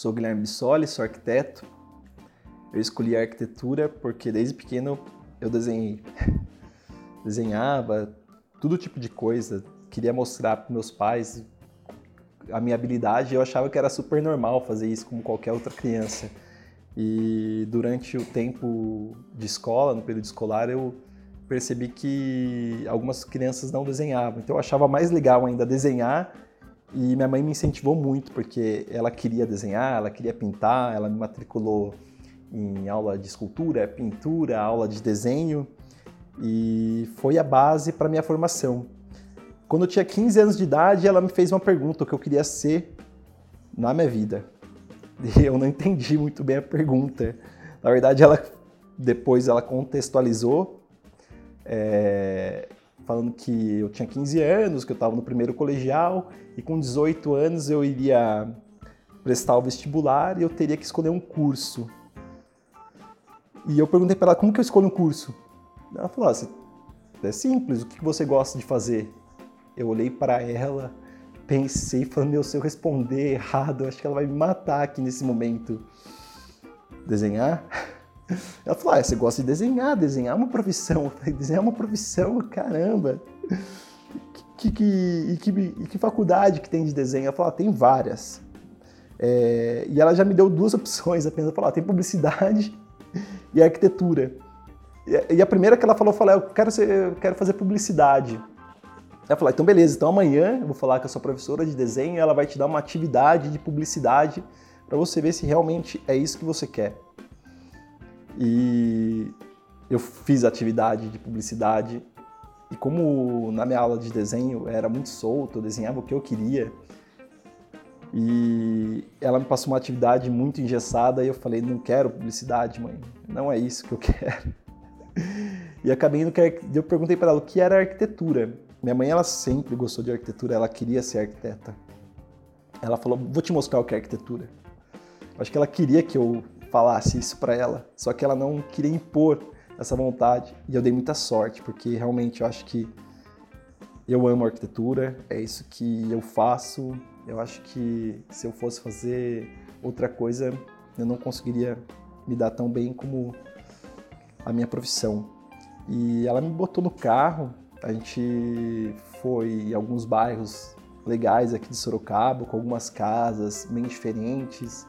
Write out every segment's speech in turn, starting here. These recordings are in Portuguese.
Sou Guilherme Bissoli, sou arquiteto. Eu escolhi a arquitetura porque desde pequeno eu desenhei. Desenhava todo tipo de coisa, queria mostrar para meus pais a minha habilidade. Eu achava que era super normal fazer isso como qualquer outra criança. E durante o tempo de escola, no período escolar, eu percebi que algumas crianças não desenhavam. Então eu achava mais legal ainda desenhar e minha mãe me incentivou muito porque ela queria desenhar, ela queria pintar, ela me matriculou em aula de escultura, pintura, aula de desenho e foi a base para minha formação. Quando eu tinha 15 anos de idade, ela me fez uma pergunta o que eu queria ser na minha vida. E eu não entendi muito bem a pergunta. Na verdade, ela depois ela contextualizou é, falando que eu tinha 15 anos, que eu estava no primeiro colegial e com 18 anos eu iria prestar o vestibular e eu teria que escolher um curso. E eu perguntei para ela como que eu escolho um curso. Ela falou: ah, é simples, o que você gosta de fazer? Eu olhei para ela, pensei, falando: meu, se eu responder errado, acho que ela vai me matar aqui nesse momento. Desenhar? Ela falou: ah, você gosta de desenhar, desenhar é uma profissão. Desenhar é uma profissão, caramba. Que, que, e, que, e que faculdade que tem de desenho? Ela falou: ah, tem várias. É, e ela já me deu duas opções apenas. Ela falou: ah, tem publicidade e arquitetura. E, e a primeira que ela falou, eu falei: eu quero, ser, eu quero fazer publicidade. Ela falou: então beleza, então amanhã eu vou falar com a sua professora de desenho ela vai te dar uma atividade de publicidade para você ver se realmente é isso que você quer. E eu fiz atividade de publicidade e como na minha aula de desenho era muito solto, eu desenhava o que eu queria. E ela me passou uma atividade muito engessada e eu falei, não quero publicidade, mãe. Não é isso que eu quero. E acabei indo que eu perguntei para ela o que era arquitetura. Minha mãe ela sempre gostou de arquitetura, ela queria ser arquiteta. Ela falou, vou te mostrar o que é arquitetura. Acho que ela queria que eu falasse isso para ela, só que ela não queria impor essa vontade e eu dei muita sorte, porque realmente eu acho que eu amo arquitetura, é isso que eu faço. Eu acho que se eu fosse fazer outra coisa, eu não conseguiria me dar tão bem como a minha profissão. E ela me botou no carro, a gente foi em alguns bairros legais aqui de Sorocaba, com algumas casas bem diferentes.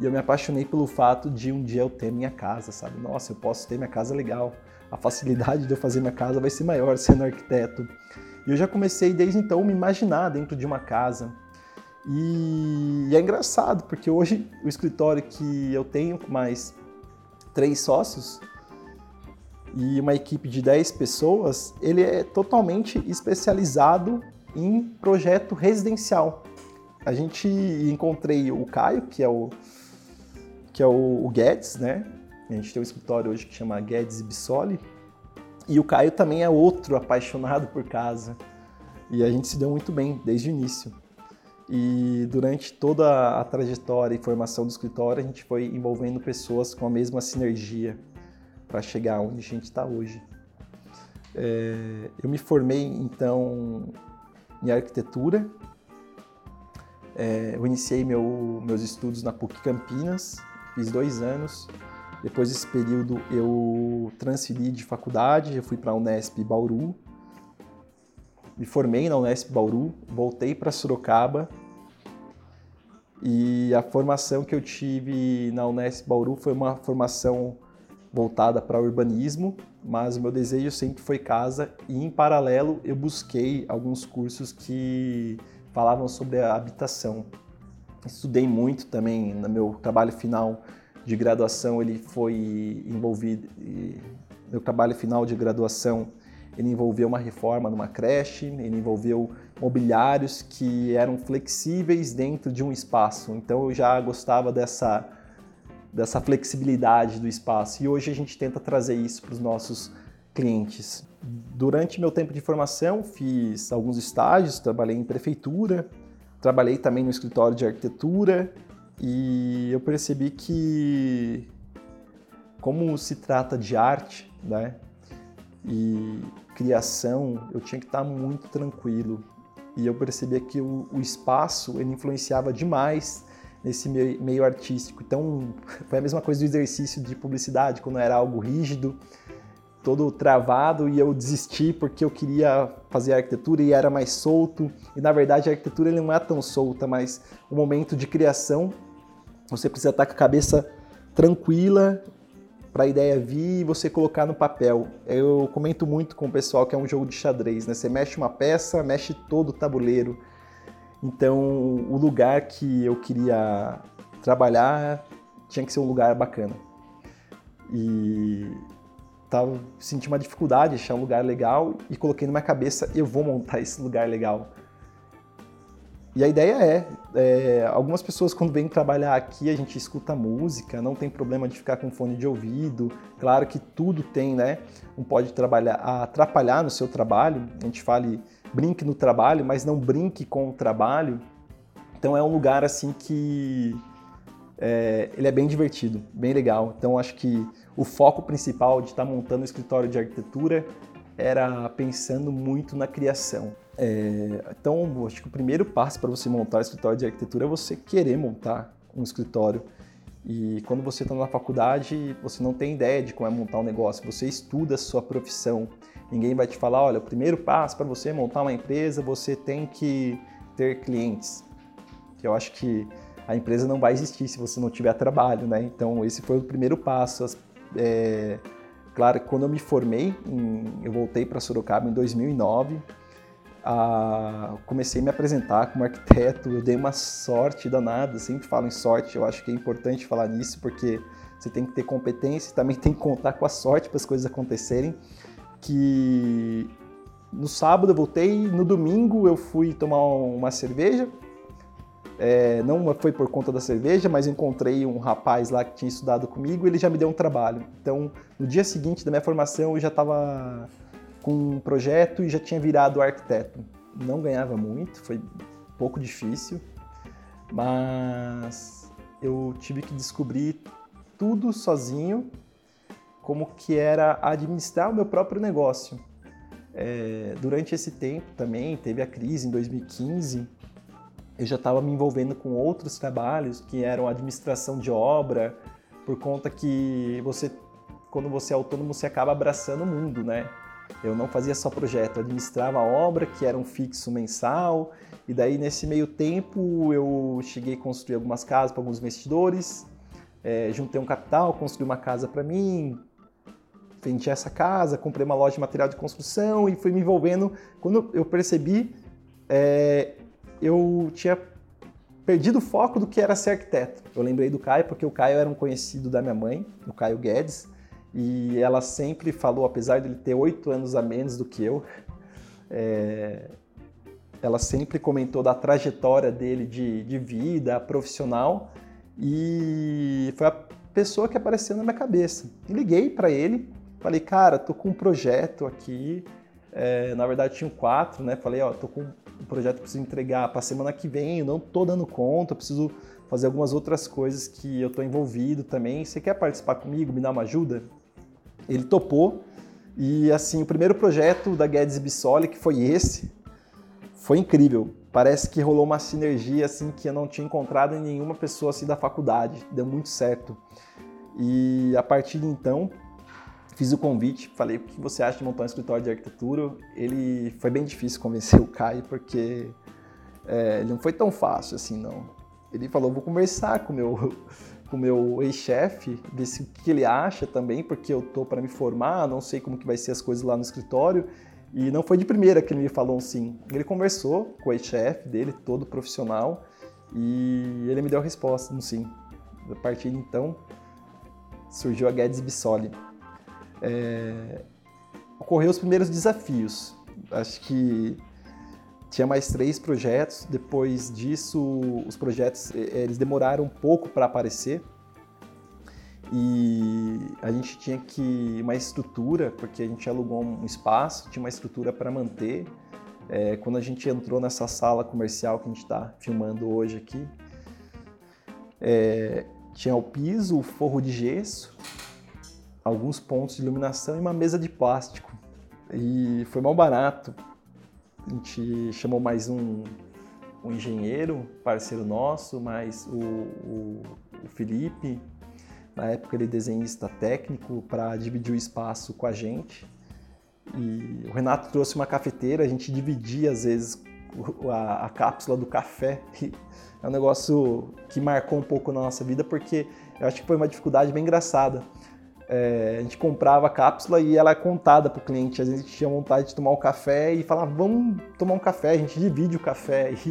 E eu me apaixonei pelo fato de um dia eu ter minha casa, sabe? Nossa, eu posso ter minha casa legal. A facilidade de eu fazer minha casa vai ser maior sendo arquiteto. E eu já comecei desde então a me imaginar dentro de uma casa. E é engraçado, porque hoje o escritório que eu tenho mais três sócios e uma equipe de 10 pessoas, ele é totalmente especializado em projeto residencial. A gente encontrei o Caio, que é o que é o, o Guedes, né? A gente tem um escritório hoje que chama Guedes e Bissoli. E o Caio também é outro apaixonado por casa. E a gente se deu muito bem desde o início. E durante toda a trajetória e formação do escritório, a gente foi envolvendo pessoas com a mesma sinergia para chegar onde a gente está hoje. É, eu me formei, então, em arquitetura. É, eu iniciei meu, meus estudos na PUC Campinas fiz dois anos. Depois desse período eu transferi de faculdade, eu fui para a Unesp Bauru, me formei na Unesp Bauru, voltei para Sorocaba e a formação que eu tive na Unesp Bauru foi uma formação voltada para urbanismo, mas o meu desejo sempre foi casa e em paralelo eu busquei alguns cursos que falavam sobre a habitação. Estudei muito também no meu trabalho final de graduação, ele foi envolvido, meu trabalho final de graduação, ele envolveu uma reforma numa creche, ele envolveu mobiliários que eram flexíveis dentro de um espaço. Então eu já gostava dessa dessa flexibilidade do espaço e hoje a gente tenta trazer isso para os nossos clientes. Durante meu tempo de formação, fiz alguns estágios, trabalhei em prefeitura, Trabalhei também no escritório de arquitetura e eu percebi que, como se trata de arte, né, e criação, eu tinha que estar muito tranquilo. E eu percebi que o, o espaço ele influenciava demais nesse meio artístico. Então, foi a mesma coisa do exercício de publicidade, quando era algo rígido, todo travado, e eu desisti porque eu queria fazer arquitetura e era mais solto. E na verdade, a arquitetura ele não é tão solta, mas o momento de criação, você precisa estar com a cabeça tranquila para a ideia vir e você colocar no papel. Eu comento muito com o pessoal que é um jogo de xadrez, né? Você mexe uma peça, mexe todo o tabuleiro. Então, o lugar que eu queria trabalhar tinha que ser um lugar bacana. E tava senti uma dificuldade de achar um lugar legal e coloquei na minha cabeça eu vou montar esse lugar legal. E a ideia é, é, algumas pessoas quando vêm trabalhar aqui, a gente escuta música, não tem problema de ficar com fone de ouvido. Claro que tudo tem, né? Não pode trabalhar, atrapalhar no seu trabalho. A gente fale, brinque no trabalho, mas não brinque com o trabalho. Então é um lugar assim que é, ele é bem divertido, bem legal. Então acho que o foco principal de estar montando o escritório de arquitetura era pensando muito na criação. É, então, acho que o primeiro passo para você montar um escritório de arquitetura é você querer montar um escritório. E quando você está na faculdade, você não tem ideia de como é montar um negócio, você estuda a sua profissão. Ninguém vai te falar, olha, o primeiro passo para você montar uma empresa, você tem que ter clientes. Eu acho que a empresa não vai existir se você não tiver trabalho, né? Então, esse foi o primeiro passo. É, Claro, quando eu me formei, em, eu voltei para Sorocaba em 2009, ah, comecei a me apresentar como arquiteto, eu dei uma sorte danada, sempre falo em sorte, eu acho que é importante falar nisso, porque você tem que ter competência e também tem que contar com a sorte para as coisas acontecerem, que no sábado eu voltei, no domingo eu fui tomar uma cerveja, é, não foi por conta da cerveja, mas encontrei um rapaz lá que tinha estudado comigo e ele já me deu um trabalho. Então, no dia seguinte da minha formação, eu já estava com um projeto e já tinha virado arquiteto. Não ganhava muito, foi um pouco difícil, mas eu tive que descobrir tudo sozinho, como que era administrar o meu próprio negócio. É, durante esse tempo também teve a crise em 2015 eu já estava me envolvendo com outros trabalhos que eram administração de obra, por conta que você, quando você é autônomo, você acaba abraçando o mundo, né? Eu não fazia só projeto, eu administrava a obra, que era um fixo mensal, e daí nesse meio tempo eu cheguei a construir algumas casas para alguns investidores, é, juntei um capital, construí uma casa para mim, vendi essa casa, comprei uma loja de material de construção e fui me envolvendo. Quando eu percebi, é, eu tinha perdido o foco do que era ser arquiteto. Eu lembrei do Caio porque o Caio era um conhecido da minha mãe, o Caio Guedes, e ela sempre falou, apesar de ele ter oito anos a menos do que eu, é, ela sempre comentou da trajetória dele de, de vida profissional e foi a pessoa que apareceu na minha cabeça. liguei para ele, falei, cara, tô com um projeto aqui, é, na verdade tinha quatro, né? Falei, ó, tô com projeto que preciso entregar para semana que vem, eu não estou dando conta, preciso fazer algumas outras coisas que eu estou envolvido também. Você quer participar comigo, me dar uma ajuda? Ele topou e assim, o primeiro projeto da Guedes Bissoli, que foi esse, foi incrível. Parece que rolou uma sinergia assim que eu não tinha encontrado em nenhuma pessoa assim da faculdade. Deu muito certo. E a partir de então, Fiz o convite, falei o que você acha de montar um escritório de arquitetura. Ele foi bem difícil convencer o Caio, porque é, não foi tão fácil assim, não. Ele falou, vou conversar com meu, o meu ex-chefe, ver o que ele acha também, porque eu tô para me formar, não sei como que vai ser as coisas lá no escritório. E não foi de primeira que ele me falou um sim. Ele conversou com o ex-chefe dele, todo profissional, e ele me deu a resposta, um sim. A partir de então, surgiu a Guedes Bissoli é, ocorreu os primeiros desafios. Acho que tinha mais três projetos. Depois disso, os projetos eles demoraram um pouco para aparecer e a gente tinha que uma estrutura porque a gente alugou um espaço, tinha uma estrutura para manter. É, quando a gente entrou nessa sala comercial que a gente está filmando hoje aqui, é, tinha o piso, o forro de gesso alguns pontos de iluminação e uma mesa de plástico. E foi mal barato. A gente chamou mais um, um engenheiro, parceiro nosso, mas o, o, o Felipe, na época ele desenhista técnico, para dividir o espaço com a gente. E o Renato trouxe uma cafeteira, a gente dividia às vezes a, a cápsula do café. é um negócio que marcou um pouco na nossa vida, porque eu acho que foi uma dificuldade bem engraçada. É, a gente comprava a cápsula e ela é contada para o cliente. Às vezes a gente tinha vontade de tomar um café e falava, vamos tomar um café, a gente divide o café.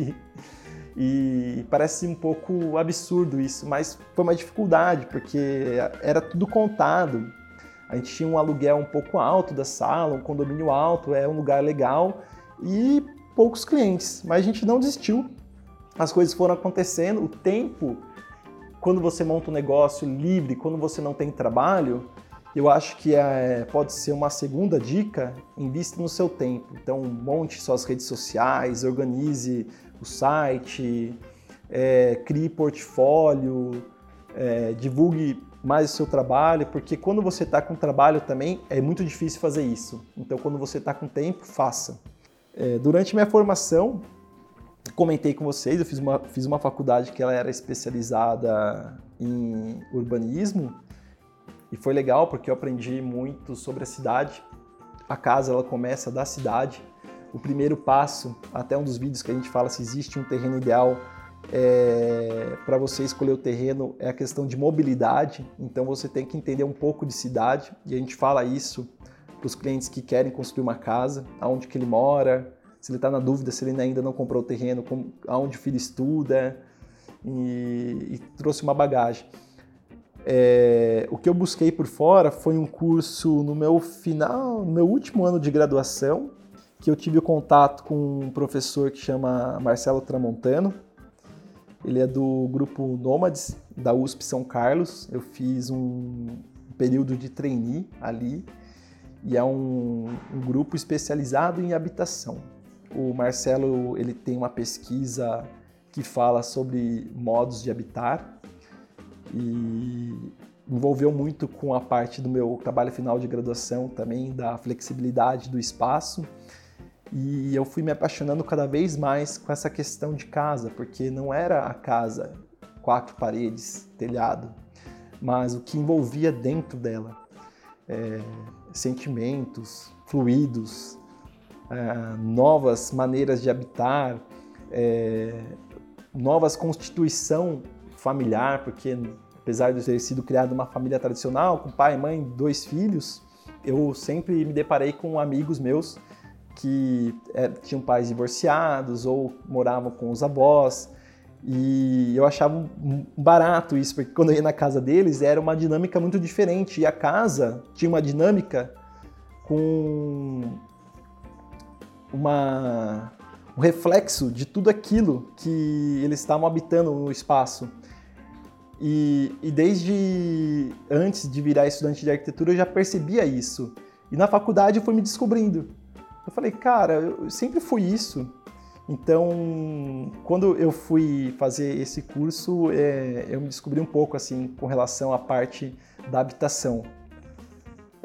E, e parece um pouco absurdo isso, mas foi uma dificuldade, porque era tudo contado. A gente tinha um aluguel um pouco alto da sala, um condomínio alto, é um lugar legal e poucos clientes, mas a gente não desistiu. As coisas foram acontecendo, o tempo quando você monta um negócio livre, quando você não tem trabalho, eu acho que é, pode ser uma segunda dica, invista no seu tempo. Então, monte suas redes sociais, organize o site, é, crie portfólio, é, divulgue mais o seu trabalho, porque quando você está com trabalho também é muito difícil fazer isso. Então, quando você está com tempo, faça. É, durante minha formação, comentei com vocês, eu fiz uma, fiz uma faculdade que ela era especializada em urbanismo e foi legal porque eu aprendi muito sobre a cidade. A casa ela começa da cidade. O primeiro passo, até um dos vídeos que a gente fala se existe um terreno ideal é, para você escolher o terreno é a questão de mobilidade. Então você tem que entender um pouco de cidade e a gente fala isso para os clientes que querem construir uma casa, aonde que ele mora, se ele está na dúvida se ele ainda não comprou o terreno, como, aonde o filho estuda, e, e trouxe uma bagagem. É, o que eu busquei por fora foi um curso no meu final, no meu último ano de graduação, que eu tive contato com um professor que chama Marcelo Tramontano. Ele é do grupo Nômades da USP São Carlos. Eu fiz um período de trainee ali e é um, um grupo especializado em habitação. O Marcelo ele tem uma pesquisa que fala sobre modos de habitar e envolveu muito com a parte do meu trabalho final de graduação também da flexibilidade do espaço. E eu fui me apaixonando cada vez mais com essa questão de casa porque não era a casa quatro paredes telhado mas o que envolvia dentro dela é, sentimentos fluidos é, novas maneiras de habitar, é, novas constituição familiar, porque apesar de eu ter sido criado uma família tradicional, com pai, mãe, dois filhos, eu sempre me deparei com amigos meus que é, tinham pais divorciados ou moravam com os avós. E eu achava barato isso, porque quando eu ia na casa deles era uma dinâmica muito diferente. E a casa tinha uma dinâmica com uma, um reflexo de tudo aquilo que eles estavam habitando no espaço. E, e, desde antes de virar estudante de arquitetura eu já percebia isso. E na faculdade eu fui me descobrindo. Eu falei, cara, eu sempre fui isso. Então, quando eu fui fazer esse curso, é, eu me descobri um pouco assim com relação à parte da habitação.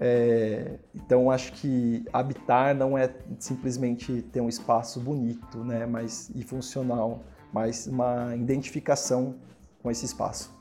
É, então acho que habitar não é simplesmente ter um espaço bonito, né, mas e funcional, mas uma identificação com esse espaço.